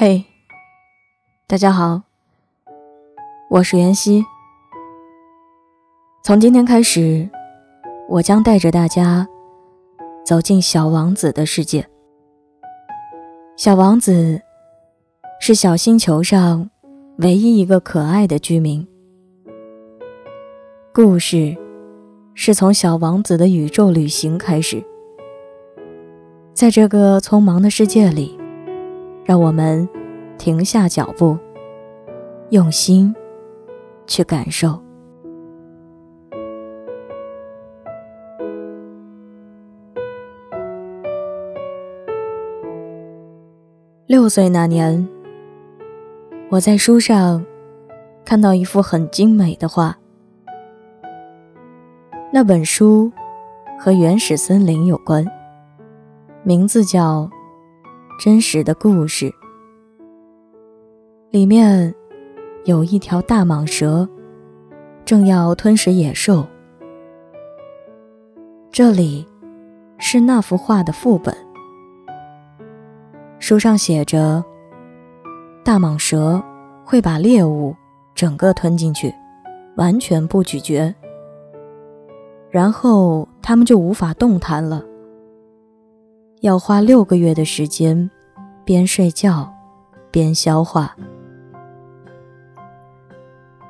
嘿，大家好，我是袁熙。从今天开始，我将带着大家走进小王子的世界。小王子是小星球上唯一一个可爱的居民。故事是从小王子的宇宙旅行开始，在这个匆忙的世界里。让我们停下脚步，用心去感受。六岁那年，我在书上看到一幅很精美的画。那本书和原始森林有关，名字叫。真实的故事里面有一条大蟒蛇，正要吞食野兽。这里是那幅画的副本，书上写着：大蟒蛇会把猎物整个吞进去，完全不咀嚼，然后它们就无法动弹了。要花六个月的时间，边睡觉边消化。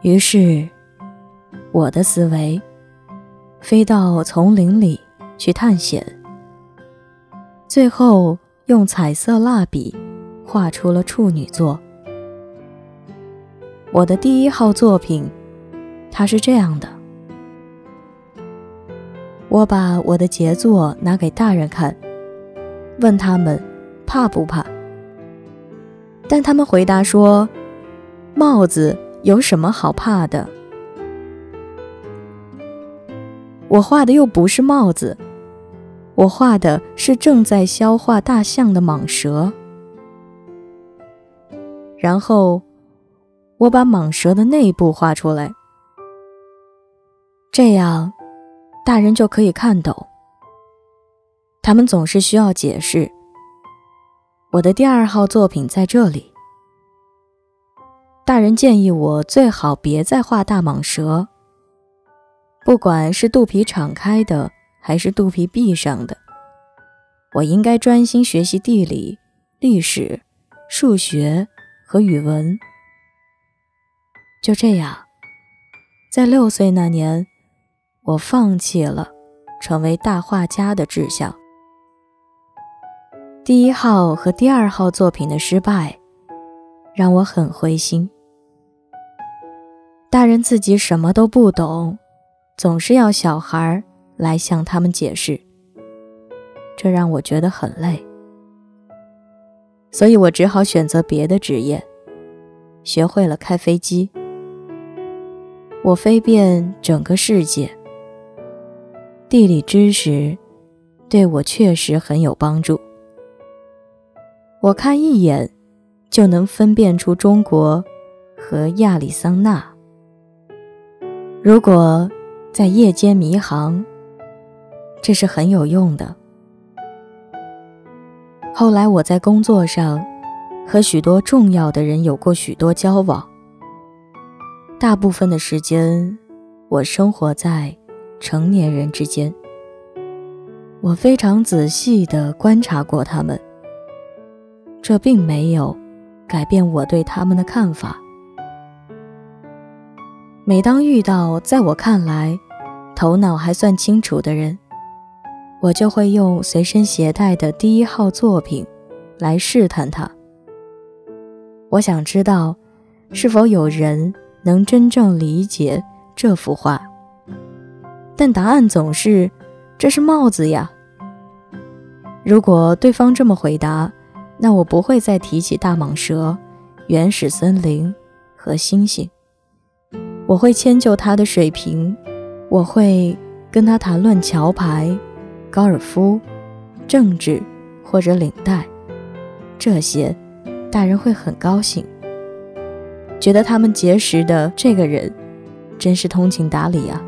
于是，我的思维飞到丛林里去探险，最后用彩色蜡笔画出了处女座。我的第一号作品，它是这样的。我把我的杰作拿给大人看。问他们怕不怕？但他们回答说：“帽子有什么好怕的？我画的又不是帽子，我画的是正在消化大象的蟒蛇。然后我把蟒蛇的内部画出来，这样大人就可以看懂。”他们总是需要解释。我的第二号作品在这里。大人建议我最好别再画大蟒蛇，不管是肚皮敞开的还是肚皮闭上的，我应该专心学习地理、历史、数学和语文。就这样，在六岁那年，我放弃了成为大画家的志向。第一号和第二号作品的失败，让我很灰心。大人自己什么都不懂，总是要小孩来向他们解释，这让我觉得很累。所以我只好选择别的职业，学会了开飞机。我飞遍整个世界，地理知识对我确实很有帮助。我看一眼，就能分辨出中国和亚利桑那。如果在夜间迷航，这是很有用的。后来我在工作上和许多重要的人有过许多交往，大部分的时间我生活在成年人之间。我非常仔细地观察过他们。这并没有改变我对他们的看法。每当遇到在我看来头脑还算清楚的人，我就会用随身携带的第一号作品来试探他。我想知道是否有人能真正理解这幅画，但答案总是“这是帽子呀”。如果对方这么回答，那我不会再提起大蟒蛇、原始森林和星星。我会迁就他的水平，我会跟他谈论桥牌、高尔夫、政治或者领带。这些大人会很高兴，觉得他们结识的这个人真是通情达理啊。